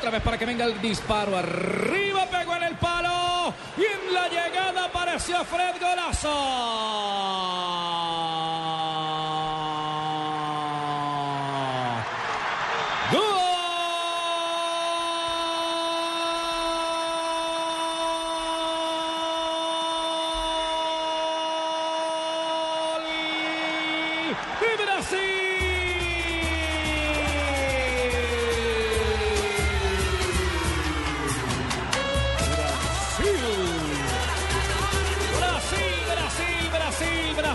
Otra vez para que venga el disparo. Arriba pegó en el palo. Y en la llegada apareció Fred Golazo. ¡Gol! ¡De Brasil!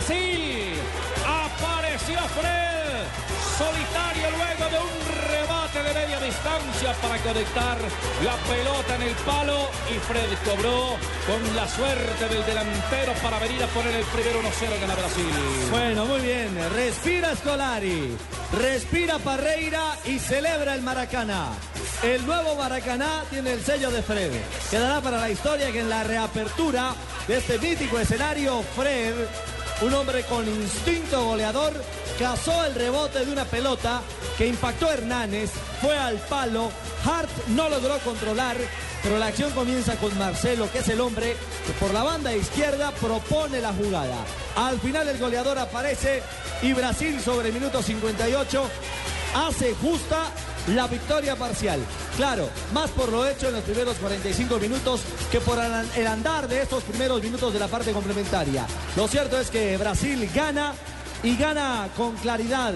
Brasil. Apareció Fred, solitario luego de un rebate de media distancia para conectar la pelota en el palo y Fred cobró con la suerte del delantero para venir a poner el primero 1-0 gana Brasil. Bueno, muy bien. Respira Scolari, respira Parreira y celebra el Maracaná. El nuevo Maracaná tiene el sello de Fred. Quedará para la historia que en la reapertura de este mítico escenario, Fred, un hombre con instinto goleador, cazó el rebote de una pelota que impactó a Hernández, fue al palo, Hart no logró controlar, pero la acción comienza con Marcelo, que es el hombre que por la banda izquierda propone la jugada. Al final el goleador aparece y Brasil sobre el minuto 58 hace justa la victoria parcial. Claro, más por lo hecho en los primeros 45 minutos que por el andar de estos primeros minutos de la parte complementaria. Lo cierto es que Brasil gana y gana con claridad